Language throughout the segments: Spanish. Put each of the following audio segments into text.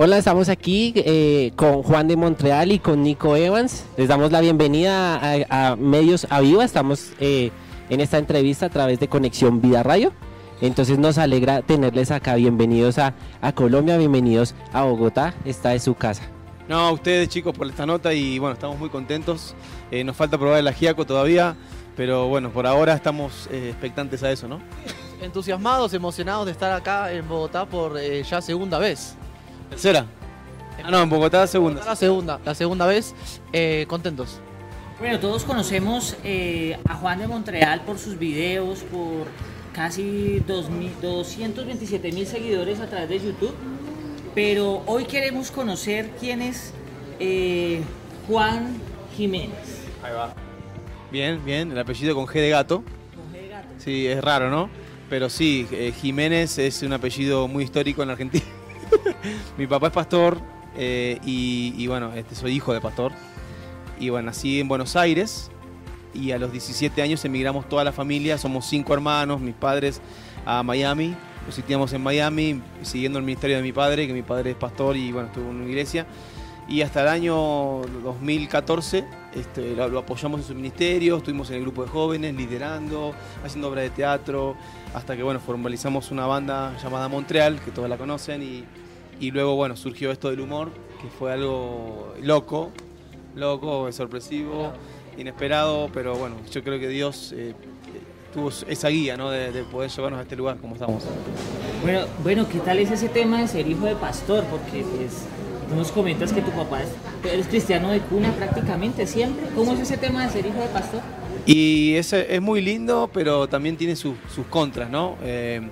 Hola, estamos aquí eh, con Juan de Montreal y con Nico Evans. Les damos la bienvenida a, a Medios a Viva. Estamos eh, en esta entrevista a través de Conexión Vida Radio. Entonces nos alegra tenerles acá. Bienvenidos a, a Colombia, bienvenidos a Bogotá. Esta es su casa. No, a ustedes chicos por esta nota y bueno, estamos muy contentos. Eh, nos falta probar el ajiaco todavía, pero bueno, por ahora estamos eh, expectantes a eso, ¿no? Entusiasmados, emocionados de estar acá en Bogotá por eh, ya segunda vez. ¿Tercera? Ah, no, en Bogotá segunda. La segunda, la segunda vez, eh, contentos. Bueno, todos conocemos eh, a Juan de Montreal por sus videos, por casi 2000 227 mil seguidores a través de YouTube, pero hoy queremos conocer quién es eh, Juan Jiménez. Ahí va. Bien, bien, el apellido con G de gato. Con G de gato. Sí, es raro, ¿no? Pero sí, eh, Jiménez es un apellido muy histórico en Argentina. Mi papá es pastor eh, y, y bueno, este, soy hijo de pastor. Y bueno, nací en Buenos Aires y a los 17 años emigramos toda la familia, somos cinco hermanos, mis padres a Miami, nos sitiamos en Miami siguiendo el ministerio de mi padre, que mi padre es pastor y bueno, estuvo en una iglesia. Y hasta el año 2014 este, lo, lo apoyamos en su ministerio, estuvimos en el grupo de jóvenes, liderando, haciendo obras de teatro, hasta que bueno, formalizamos una banda llamada Montreal, que todos la conocen, y, y luego bueno, surgió esto del humor, que fue algo loco, loco, sorpresivo, inesperado, pero bueno, yo creo que Dios eh, tuvo esa guía ¿no? de, de poder llevarnos a este lugar como estamos. Bueno, bueno, ¿qué tal es ese tema de ser hijo de pastor? Porque pues, tú nos comentas que tu papá es, eres cristiano de cuna prácticamente siempre. ¿Cómo es ese tema de ser hijo de pastor? Y es, es muy lindo, pero también tiene sus, sus contras, ¿no? Eh,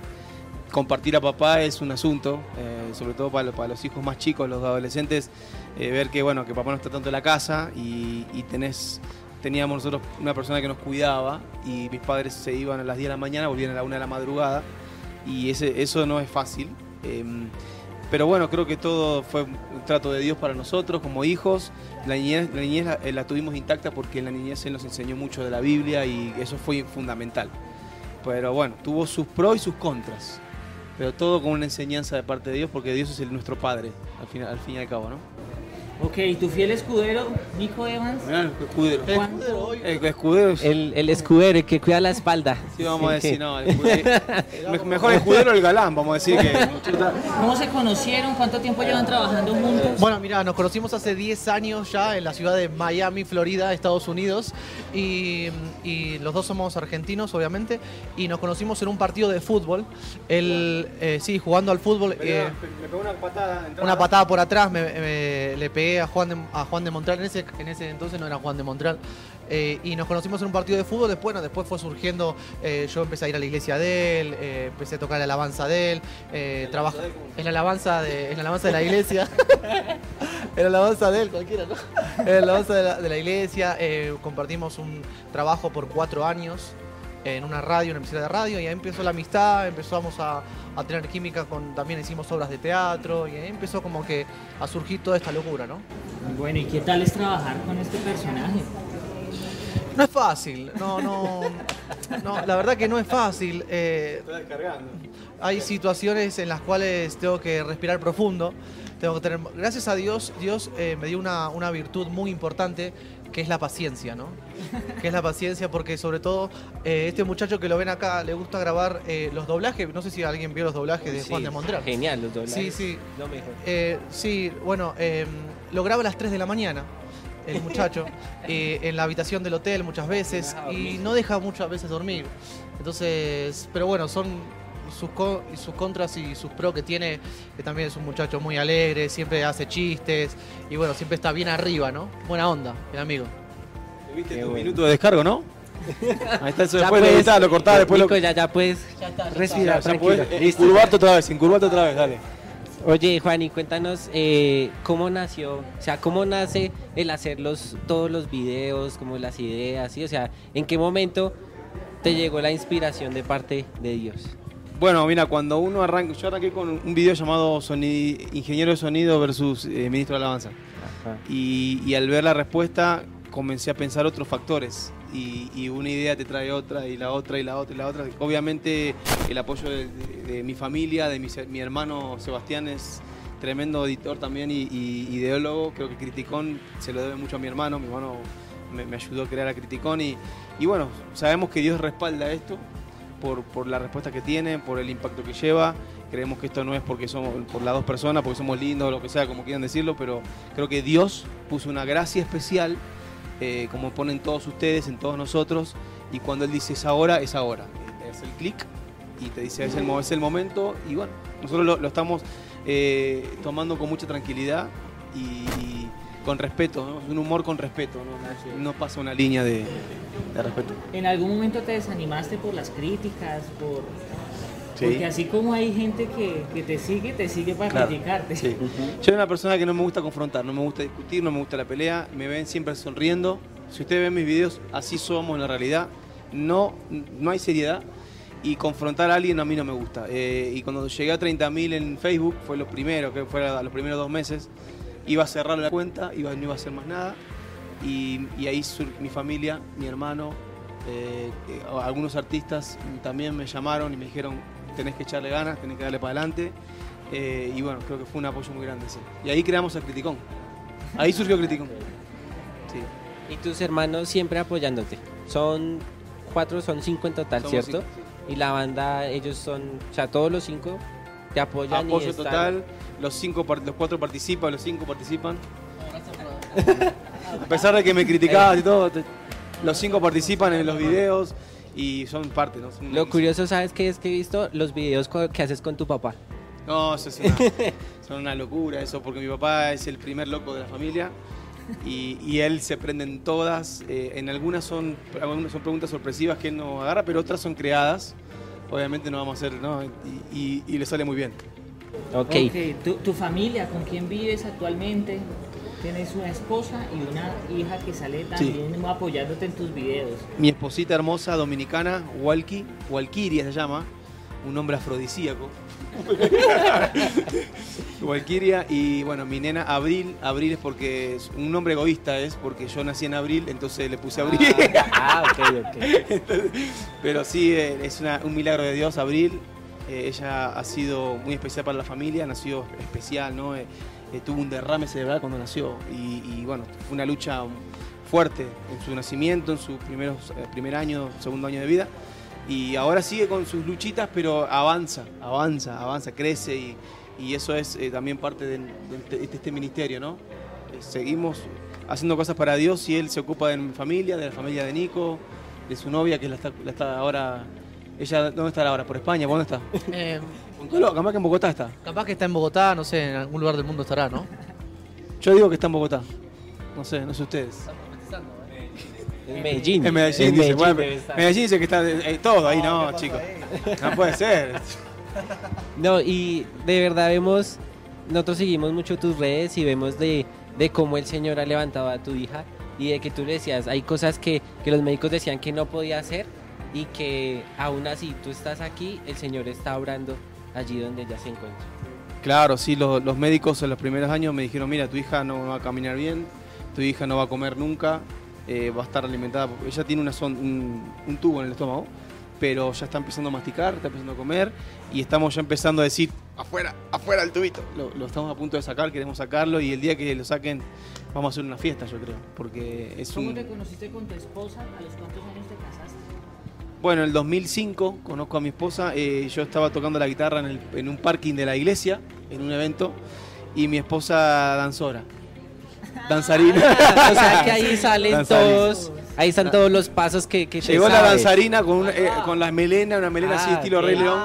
compartir a papá es un asunto, eh, sobre todo para, para, los hijos más chicos, los adolescentes, eh, ver que bueno que papá no está tanto en la casa y, y, teníamos nosotros una persona que nos cuidaba y mis padres se iban a las 10 de la mañana, volvían a la 1 de la madrugada y ese, eso no es fácil. Eh, pero bueno, creo que todo fue un trato de Dios para nosotros como hijos. La niñez, la, niñez la, la, tuvimos intacta porque la niñez Él nos enseñó mucho de la Biblia y eso fue fundamental. Pero bueno, tuvo sus pros y sus contras. Pero todo con una enseñanza de parte de Dios porque Dios es el, nuestro Padre, al fin, al fin y al cabo, ¿no? Ok, ¿tu fiel escudero, Nico Evans? El escudero. El escudero, el escudero es... el, el, escudero, el que cuida la espalda. Sí, vamos a decir, no, el escudero, mejor escudero el galán, vamos a decir que... ¿Cómo se conocieron? ¿Cuánto tiempo llevan trabajando juntos? Bueno, mira, nos conocimos hace 10 años ya en la ciudad de Miami, Florida, Estados Unidos, y, y los dos somos argentinos, obviamente, y nos conocimos en un partido de fútbol. Él, eh, sí, jugando al fútbol... Eh, me pegó una patada. Una patada por atrás, me, me, le pegué a Juan de, a Juan de Montreal, en ese, en ese entonces no era Juan de Montreal, eh, y nos conocimos en un partido de fútbol, después, bueno, después fue surgiendo, eh, yo empecé a ir a la iglesia de él, eh, empecé a tocar la alabanza de él, trabajo en la alabanza de, en la alabanza de la iglesia, en la alabanza de él, cualquiera, ¿no? En la alabanza de la, de la iglesia, compartimos un trabajo por cuatro años, en una radio, una emisora de radio, y ahí empezó la amistad, empezamos a, a, tener química con, también hicimos obras de teatro, y ahí empezó como que a surgir toda esta locura, ¿no? Bueno, ¿y qué tal es trabajar con este personaje? No es fácil, no, no, no, la verdad que no es fácil. Eh, Estoy descargando. Hay situaciones en las cuales tengo que respirar profundo, tengo que tener, gracias a Dios, Dios eh, me dio una, una virtud muy importante que es la paciencia, ¿no? Que es la paciencia porque sobre todo eh, este muchacho que lo ven acá le gusta grabar eh, los doblajes, no sé si alguien vio los doblajes de sí, Juan de Montreal. Genial los doblajes. Sí, sí. Lo mejor. Eh, sí, bueno, em, lo graba a las 3 de la mañana el muchacho eh, en la habitación del hotel muchas veces y no deja muchas veces dormir. Entonces, pero bueno, son sus, co sus contras y sus pros que tiene, que también es un muchacho muy alegre, siempre hace chistes y bueno, siempre está bien arriba, ¿no? Buena onda, el amigo. ¿Viste Qué tu bueno. minuto de descargo, no? Ahí está, eso ya después puedes, lo lo cortás, después Nico, lo... ya, ya puedes Ya está, ya respirar, Ya tranquilo. puedes, incurvarte otra vez, incurvarte otra vez, dale. Oye, Juan, y cuéntanos eh, cómo nació, o sea, cómo nace el hacer los, todos los videos, como las ideas, ¿sí? o sea, ¿en qué momento te llegó la inspiración de parte de Dios? Bueno, mira, cuando uno arranca, yo arranqué con un video llamado Ingeniero de Sonido versus eh, Ministro de Alabanza. Y, y al ver la respuesta comencé a pensar otros factores. Y, y una idea te trae otra, y la otra, y la otra, y la otra. Obviamente el apoyo de, de- de mi familia, de mi, mi hermano Sebastián es tremendo editor también y, y ideólogo. Creo que Criticón se lo debe mucho a mi hermano. Mi hermano me, me ayudó a crear a Criticón y, y bueno, sabemos que Dios respalda esto por, por la respuesta que tiene, por el impacto que lleva. Creemos que esto no es porque somos por las dos personas, porque somos lindos o lo que sea, como quieran decirlo, pero creo que Dios puso una gracia especial, eh, como ponen todos ustedes, en todos nosotros, y cuando Él dice es ahora, es ahora. Es el clic y te dice es el, es el momento, y bueno, nosotros lo, estamos eh, tomando con mucha tranquilidad y con respeto, ¿no? un humor con respeto, no, no pasa una línea de, de respeto. ¿En algún momento te desanimaste por las críticas? Por... Sí. Porque así como hay gente que, que te sigue, te sigue para Claro, criticarte. sí. Yo soy una persona que no me gusta confrontar, no me gusta discutir, no me gusta la pelea, me ven siempre sonriendo. Si ustedes ven mis videos, así somos en la realidad. No, no hay seriedad y confrontar a alguien a mí no me gusta. Eh, y cuando llegué a 30.000 en Facebook, fue lo primero, que fue a los primeros dos meses, iba a cerrar la cuenta, iba, no iba a hacer más nada. Y, y ahí sur- mi familia, mi hermano, eh, eh, algunos artistas también me llamaron y me dijeron, tenés que echarle ganas, tenés que darle para adelante. Eh, y bueno, creo que fue un apoyo muy grande. sí. Y ahí creamos a Criticón. Ahí surgió Criticón. Sí. Y tus hermanos siempre apoyándote. Son cuatro, son cinco en total, Somos ¿cierto? cinco, Y la banda, ellos son, o sea, todos los cinco te apoyan y Apoyo están- total. Los, cinco, los cuatro participan, los cinco participan. A pesar de que me criticabas y todo, te- los cinco participan en los videos y son parte. ¿no? Son- Lo curioso, ¿sabes qué es que he visto? Los videos que haces con tu papá. No, eso es una, son una locura eso, porque mi papá es el primer loco de la familia y, y él se prende en todas. eh, en algunas son, algunas son preguntas sorpresivas que él no agarra, pero otras son creadas. Obviamente no vamos a hacer, ¿no? Y, y- y le sale muy bien. Ok. Ok, ¿Tu, tu familia, ¿con quién vives actualmente? Tienes una esposa y una hija que sale también apoyándote en tus videos. Mi esposita hermosa dominicana, Walky, Walkiria se llama, un nombre afrodisíaco. Walkiria y bueno, mi nena Abril, Abril es porque es un nombre egoísta es porque yo nací en abril, entonces le puse Abril. Ah, ok, ok. Pero sí, eh, es una- un milagro de Dios, Abril. Eh, ella ha sido muy especial para la familia, nació especial, ¿no? Eh, eh, tuvo un derrame cerebral cuando nació y, bueno, fue una lucha fuerte en su nacimiento, en su primeros, eh, primer año, segundo año de vida. Y ahora sigue con sus luchitas, pero avanza, avanza, avanza, crece y, eso es también parte de, de este ministerio, ¿no? Seguimos haciendo cosas para Dios y Él se ocupa de mi familia, de la familia de Nico, de su novia que la está ahora... Ella, ¿dónde está ahora? ¿Por España? ¿Por ¿Dónde está? Eh, capaz que en Bogotá está. capaz que está en Bogotá, no sé, en algún lugar del mundo estará, ¿no? Yo digo que está en Bogotá. No sé, no sé ustedes. En Medellín. En Medellín, dice. Bueno, debe estar. Medellín dice que está eh, todo ahí, no, chicos. No puede ser. No, y de verdad vemos, nosotros seguimos mucho tus redes y vemos de, de cómo el Señor ha levantado a tu hija y de que tú le decías, hay cosas que, que los médicos decían que no podía hacer y que aún así tú estás aquí, el Señor está obrando allí donde ella se encuentra. Claro, sí, lo- los médicos en los primeros años me dijeron, mira, tu hija no va a caminar bien, tu hija no va a comer nunca, eh, va a estar alimentada, ella tiene una son- un, un tubo en el estómago, pero ya está empezando a masticar, está empezando a comer y estamos ya empezando a decir, afuera, afuera el tubito. Lo, lo estamos a punto de sacar, queremos sacarlo y el día que lo saquen vamos a hacer una fiesta, yo creo, porque es ¿Cómo un... te conociste con tu esposa? ¿A los cuántos años te casaste? Bueno, en el 2005 conozco a mi esposa. eh, yo estaba tocando la guitarra en, el- en un parking de la iglesia, en un evento, y mi esposa danzora. Danzarina. o sea que ahí salen Danzarina. todos, ahí están todos los pasos que, que Llegó la danzarina con, una- eh, con las melenas, una melena así Ah, estilo ok. Rey León,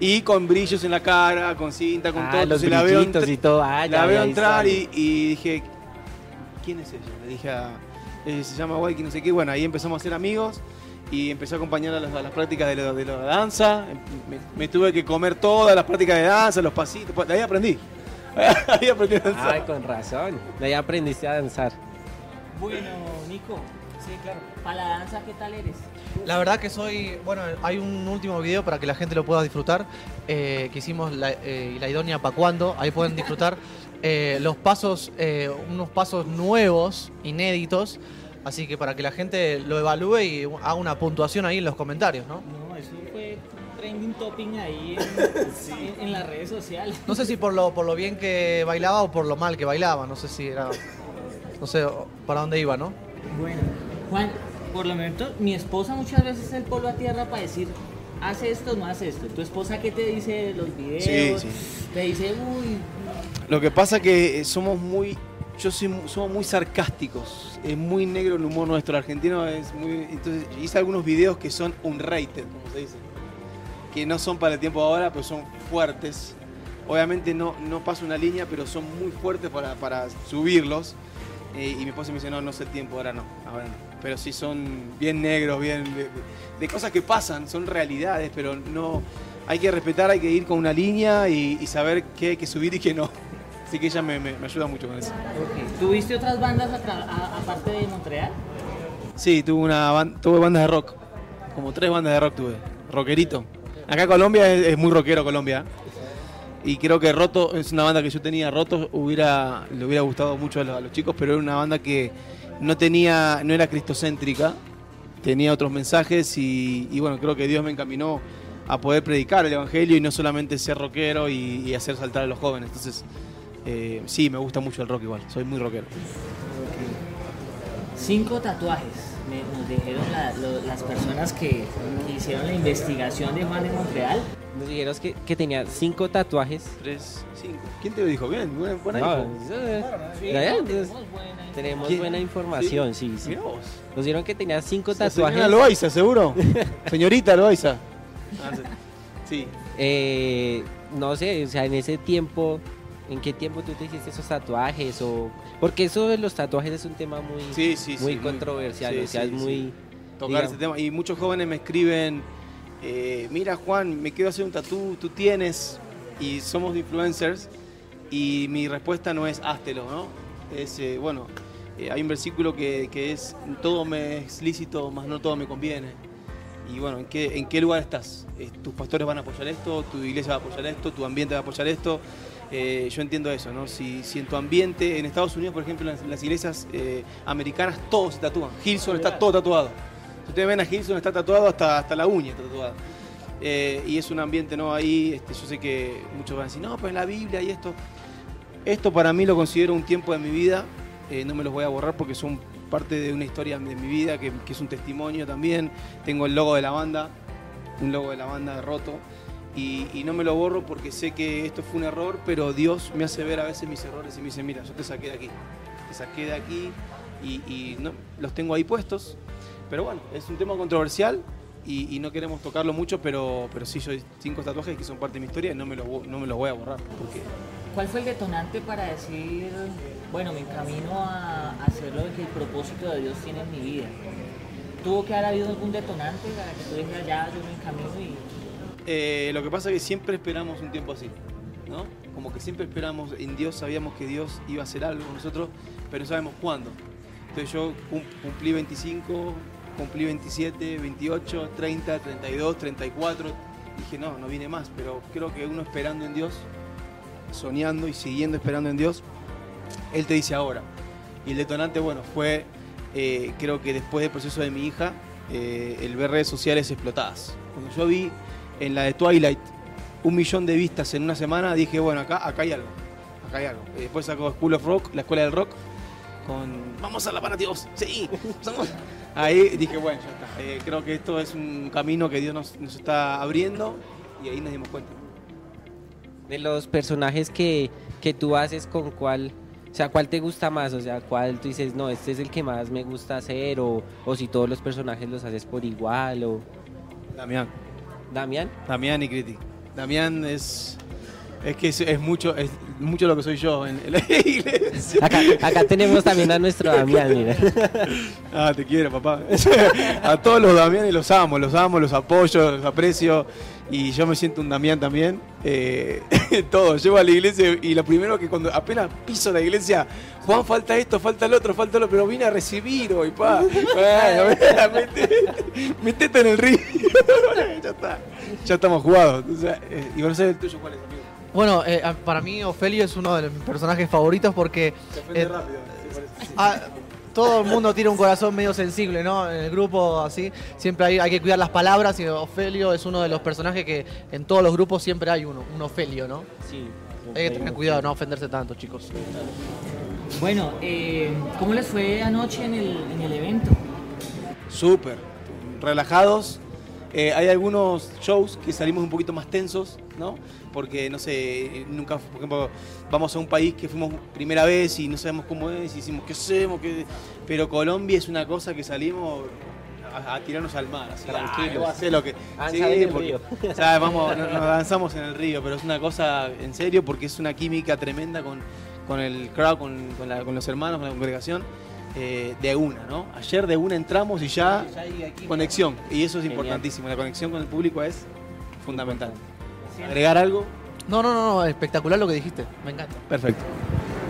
y con brillos en la cara, con cinta, con Ah, todo. los la veo, y todo. Ah, la veo entrar y, y dije, ¿quién es ella? Le dije a, eh, se llama Waiki, no sé qué. Bueno, ahí empezamos a ser amigos y empecé a acompañar a las, a las prácticas de, lo- de la danza. Me, me tuve que comer todas las prácticas de danza, los pasitos. pues, De ahí aprendí. ahí aprendí a danzar. Ay, con razón. De ahí aprendiste a danzar. Bueno, Nico, sí, claro. Para la danza, ¿qué tal eres? La verdad que soy, bueno, hay un último video para que la gente lo pueda disfrutar, eh, que hicimos la, eh, la idónea para cuando, ahí pueden disfrutar eh, los pasos, eh, unos pasos nuevos, inéditos, así que para que la gente lo evalúe y haga una puntuación ahí en los comentarios, ¿no? No, eso fue trending topping ahí en, en- en las redes sociales. No sé si por lo, por lo bien que bailaba o por lo mal que bailaba. No sé si era. No sé para dónde iba, ¿no? Bueno, Juan, por lo menos mi esposa muchas veces es el polo a tierra para decir, hace esto, no hace esto. ¿Tu esposa qué te dice de los videos? Sí, Te dice, uy, Lo que pasa que somos muy, yo soy, somos muy sarcásticos. Es muy negro el humor nuestro. El argentino es muy. Entonces hice algunos videos que son unrated, como se dice, que no son para el tiempo ahora, pero son fuertes. Obviamente no, no paso una línea, pero son muy fuertes para, para subirlos. Eh, y mi esposa me dice, no, no sé el tiempo, ahora no, ahora no. Pero sí son bien negros, bien de, cosas que pasan, son realidades, pero no hay que respetar, hay que ir con una línea y saber qué hay que subir y qué no. Así que ella me, me- me ayuda mucho con eso. ¿tuviste otras bandas aparte de Montreal? Sí, tuve una ban- tuve bandas de rock, como tres bandas de rock tuve, rockerito. Acá Colombia es, es muy rockero Colombia. Y creo que Roto es una banda que yo tenía, Roto hubiera, le hubiera gustado mucho a los, a los chicos, pero era una banda que no tenía, no era cristocéntrica, tenía otros mensajes y, y bueno, creo que Dios me encaminó a poder predicar el Evangelio y no solamente ser rockero y, y hacer saltar a los jóvenes. Entonces, eh, sí, me gusta mucho el rock igual, soy muy rockero. Cinco tatuajes, me, nos dijeron la- lo- las personas que, que hicieron la investigación de Juan de Montreal. Nos dijeron que, que tenía cinco tatuajes. Tres, cinco. ¿Quién te lo dijo? Bien, buena, buena No, info. es- Sí, tenemos buena tenemos ¿Quién? buena información, sí, sí. Nos dijeron que tenía cinco tatuajes. Señora Loaiza, seguro. Señorita Loaiza. sí. Eh, no sé, o sea, en ese tiempo, ¿en qué tiempo tú te hiciste esos tatuajes? o Porque eso de los tatuajes es un tema muy, Sí, sí, sí, muy muy- controversial, sí, o sea, sí, es muy... sí. Tocar ese tema. Y muchos jóvenes me escriben, eh, mira Juan, me quiero hacer un tatú, tú tienes. Y somos influencers. Y mi respuesta no es háztelo, ¿no? Es, eh, bueno, eh, hay un versículo que, que es, todo me es lícito, más no todo me conviene. Y bueno, ¿en qué, en qué lugar estás? Eh, ¿Tus pastores van a apoyar esto? ¿Tu iglesia va a apoyar esto? ¿Tu ambiente va a apoyar esto? Eh, yo entiendo eso, ¿no? Si, en tu ambiente, en Estados Unidos, por ejemplo, en las, iglesias eh, americanas, todos se tatúan. Hilson está todo tatuado. Ustedes ven a Hilson, está tatuado hasta, hasta la uña, está tatuada. Eh, y es un ambiente, ¿no? Ahí, este, yo sé que muchos van a decir, no, pues en la Biblia y esto. Esto para mí lo considero un tiempo de mi vida, no me los voy a borrar porque son parte de una historia de mi vida, que, que es un testimonio también. Tengo el logo de la banda, un logo de la banda Roto, y, no me lo borro porque sé que esto fue un error, pero Dios me hace ver a veces mis errores y me dice, mira, yo te saqué de aquí, te saqué de aquí, y, no, los tengo ahí puestos. Pero bueno, es un tema controversial y, no queremos tocarlo mucho, pero, pero sí, yo hay cinco tatuajes que son parte de mi historia y no me los, no me los voy a borrar. ¿Cuál fue el detonante para decir, bueno, me encamino a hacer lo que el propósito de Dios tiene en mi vida? ¿Tuvo que haber habido algún detonante para que tú dijeras, ya, yo me encamino y... Eh, lo que pasa es que siempre esperamos un tiempo así, ¿no? Como que siempre esperamos, en Dios sabíamos que Dios iba a hacer algo nosotros, pero no sabemos cuándo. Entonces yo cum- cumplí 25, cumplí 27, 28, 30, 32, 34. Dije, no, no viene más, pero creo que uno esperando en Dios, soñando y siguiendo esperando en Dios, Él te dice ahora. Y el detonante, bueno, fue, eh, creo que después del proceso de mi hija, eh, el ver redes sociales explotadas. Cuando yo vi en la de Twilight un millón de vistas en una semana, dije, bueno, acá, acá hay algo. Acá hay algo. Después sacó School of Rock, la escuela del rock, con vamos a la a Dios, sí, vamos. Ahí dije, bueno, ya está. Eh, creo que esto es un camino que Dios nos, nos está abriendo y ahí nos dimos cuenta. De los personajes que, que tú haces, ¿con cuál? O sea, ¿cuál te gusta más? O sea, ¿cuál tú dices, no, este es el que más me gusta hacer? O, o si todos los personajes los haces por igual, o... Damián. Damián. Damián y Critic. Damián es. Es que es, es mucho, es mucho lo que soy yo en, en la iglesia. Acá, acá tenemos también a nuestro Damián, mira. Ah, te quiero, papá. A todos los Damianes los amo, los amo, los apoyo, los aprecio. Y yo me siento un Damián también. Eh, todo, llego a la iglesia y lo primero que cuando apenas piso la iglesia, Juan, falta esto, falta el otro, falta lo pero vine a recibir hoy, pa. Bueno, metete, metete en el río. ya está, ya estamos jugados. O sea, eh, y bueno, sé el tuyo cuál es, amigo. Bueno, eh, a- para mí Ofelio es uno de mis personajes favoritos porque... Se ofende Eh, rápido. sí, parece. Ah, todo el mundo tiene un corazón medio sensible, ¿no? En el grupo así, siempre hay, hay que cuidar las palabras y Ofelio es uno de los personajes que en todos los grupos siempre hay uno, un Ofelio, ¿no? Sí. Hay que tener cuidado, no ofenderse tanto, chicos. Bueno, eh, ¿cómo les fue anoche en el, en el evento? Súper, relajados. Eh, hay algunos shows que salimos un poquito más tensos, ¿no? Porque, no sé, nunca, por ejemplo, vamos a un país que fuimos primera vez y no sabemos cómo es, y decimos, ¿qué hacemos? ¿Qué? Pero Colombia es una cosa que salimos a, a tirarnos al mar, así. "Ah, hacer lo que... Sí, el porque, río. o sea, vamos, nos, nos lanzamos en el río, pero es una cosa en serio porque es una química tremenda con, con el crowd, con, con la- con los hermanos, con la congregación. Eh, de una, ¿no? Ayer de una entramos y ya conexión. Y eso es Genial. importantísimo. La conexión con el público es fundamental. ¿Agregar algo? No, no, no, no, espectacular lo que dijiste, me encanta. Perfecto.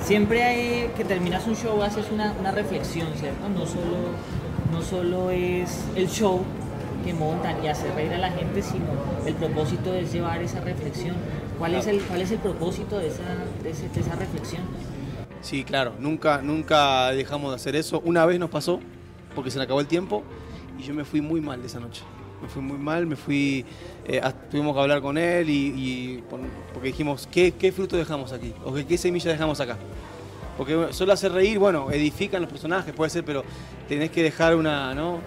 Siempre hay, que terminas un show, haces una, una reflexión, ¿cierto? No solo, no solo es el show que montan y hacer reír a la gente, sino el propósito es llevar esa reflexión. ¿Cuál, es, el, cuál es el propósito de esa, de ese- de esa reflexión? Sí, claro, nunca, nunca dejamos de hacer eso. Una vez nos pasó, porque se le acabó el tiempo, y yo me fui muy mal esa noche. Me fui muy mal, me fui, eh, tuvimos que hablar con él y, porque dijimos, ¿qué, ¿qué fruto dejamos aquí? ¿O qué, semilla dejamos acá? Porque solo hacer reír, bueno, edifican los personajes, puede ser, pero tenés que dejar una, ¿no?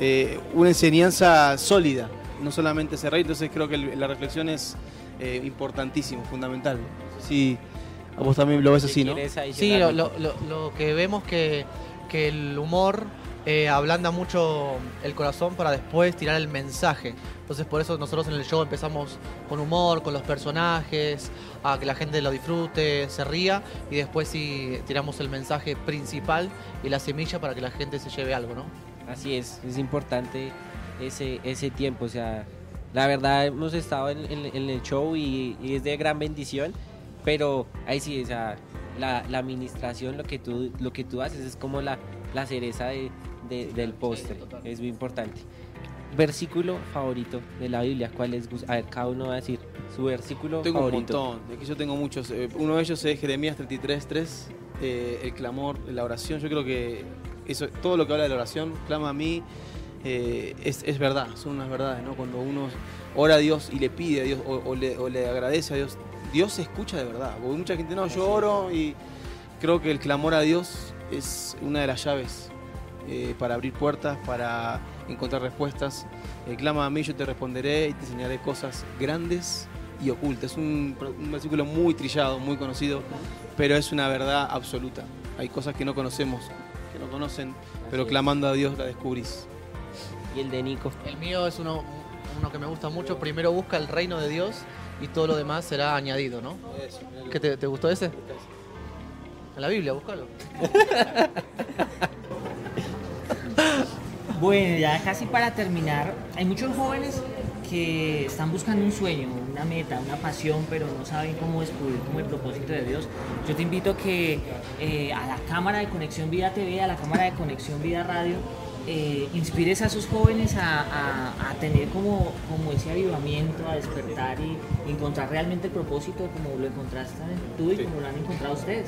Eh, una enseñanza sólida, no solamente hacer reír. Entonces creo que la reflexión es eh, fundamental. Sí, vos también lo ves así, ¿no? ¿Quieres Sí, lo- lo- lo que vemos que, que el humor eh, ablanda mucho el corazón para después tirar el mensaje. Entonces por eso nosotros en el show empezamos con humor, con los personajes, a que la gente lo disfrute, se ría y después sí tiramos el mensaje principal y la semilla para que la gente se lleve algo, ¿no? Así es, es importante ese, ese tiempo. O sea, la verdad hemos estado en, en- en el show y, y es de gran bendición, pero ahí sí, o sea, la, la administración, lo que tú, lo que tú haces es como la, la cereza de- de- del postre. Es muy importante. Versículo favorito de la Biblia, ¿cuál es? A ver, cada uno va a decir su versículo Tengo un favorito. montón, es que yo tengo muchos. Eh, Uno de ellos es Jeremías 33.3, eh, el clamor, la oración. Yo creo que eso, todo lo que habla de la oración, clama a mí, eh, es, es verdad, son unas verdades, ¿no? Cuando uno ora a Dios y le pide a Dios o, o le, o le agradece a Dios, Dios se escucha de verdad. Porque mucha gente, no, yo oro y creo que el clamor a Dios es una de las llaves eh, para abrir puertas, para encontrar respuestas. Eh, clama a mí, yo te responderé y te enseñaré cosas grandes y ocultas. Es un, un versículo muy trillado, muy conocido, pero es una verdad absoluta. Hay cosas que no conocemos, que no conocen, pero es. clamando a Dios la descubrís. Y el de Nico. El mío es uno, uno que me gusta mucho. Primero busca el reino de Dios y todo lo demás será añadido, ¿no? ¿Qué te, te gustó ese? En la Biblia, búscalo. Bueno, ya casi para terminar, hay muchos jóvenes que están buscando un sueño, una meta, una pasión, pero no saben cómo descubrir como el propósito de Dios. Yo te invito a que eh, a la cámara de Conexión Vida TV, a la cámara de Conexión Vida Radio, eh, inspires a esos jóvenes a, a- a tener como, como ese avivamiento, a despertar y encontrar realmente el propósito como lo encontraste tú y como lo han encontrado ustedes.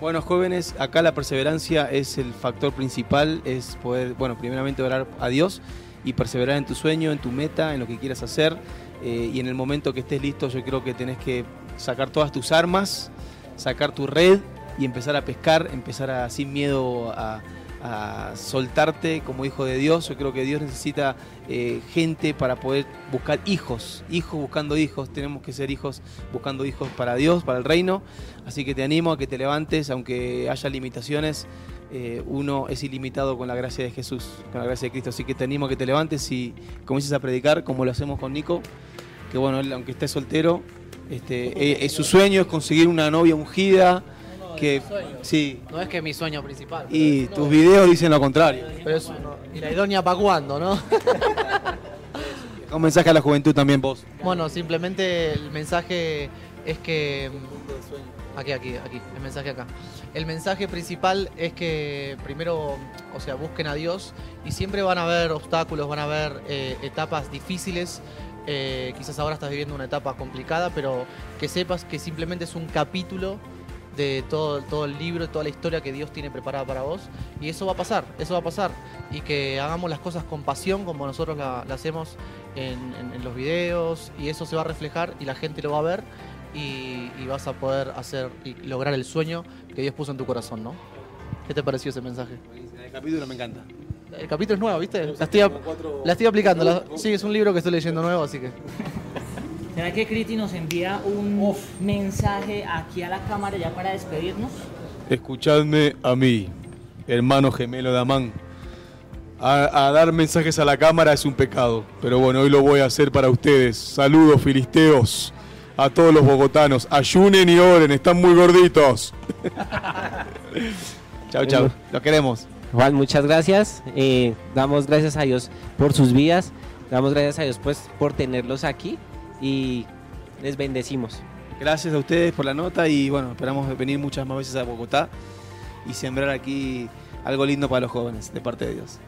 Bueno, jóvenes, acá la perseverancia es el factor principal, es poder, bueno, primeramente orar a Dios y perseverar en tu sueño, en tu meta, en lo que quieras hacer. eh, y en el momento que estés listo, yo creo que tenés que sacar todas tus armas, sacar tu red y empezar a pescar, empezar a, sin miedo a, a soltarte como hijo de Dios. Yo creo que Dios necesita eh, gente para poder buscar hijos, hijos buscando hijos. Tenemos que ser hijos buscando hijos para Dios, para el reino. Así que te animo a que te levantes, aunque haya limitaciones. eh, uno es ilimitado con la gracia de Jesús, con la gracia de Cristo. Así que te animo a que te levantes y comiences a predicar como lo hacemos con Nico. Que bueno, él, aunque esté soltero, este, eh, su sueño es conseguir una novia ungida. Que, sí, No es que es mi sueño principal. y tus videos dicen lo contrario. Pero es y la idónea para cuándo, ¿no? Un mensaje a la juventud también vos. Bueno, simplemente el mensaje es que. mm, Aquí, aquí, aquí, el mensaje acá. El mensaje principal es que primero, o sea, busquen a Dios y siempre van a haber obstáculos, van a haber eh, etapas difíciles. eh, quizás ahora estás viviendo una etapa complicada, pero que sepas que simplemente es un capítulo de todo, todo el libro, toda la historia que Dios tiene preparada para vos. Y eso va a pasar, eso va a pasar. Y que hagamos las cosas con pasión como nosotros la, la hacemos en, en- en los videos y eso se va a reflejar y la gente lo va a ver y, y vas a poder hacer y lograr el sueño que Dios puso en tu corazón, ¿no? ¿Qué te pareció ese mensaje? El capítulo me encanta. El capítulo es nuevo, ¿viste? La estoy, la estoy aplicando. la- sí, es un libro que estoy leyendo nuevo, así que... ¿Será que Criti nos envía un mensaje aquí a la cámara ya para despedirnos? Escuchadme a mí, hermano gemelo de Amán. A, a dar mensajes a la cámara es un pecado, pero bueno, hoy lo voy a hacer para ustedes. Saludos, filisteos, a todos los bogotanos. Ayunen y oren, están muy gorditos. chau, chau, los queremos. Juan, muchas gracias. Eh, damos gracias a Dios por sus vidas. Damos gracias a Dios pues por tenerlos aquí y les bendecimos. Gracias a ustedes por la nota y bueno, esperamos venir muchas más veces a Bogotá y sembrar aquí algo lindo para los jóvenes, de parte de Dios.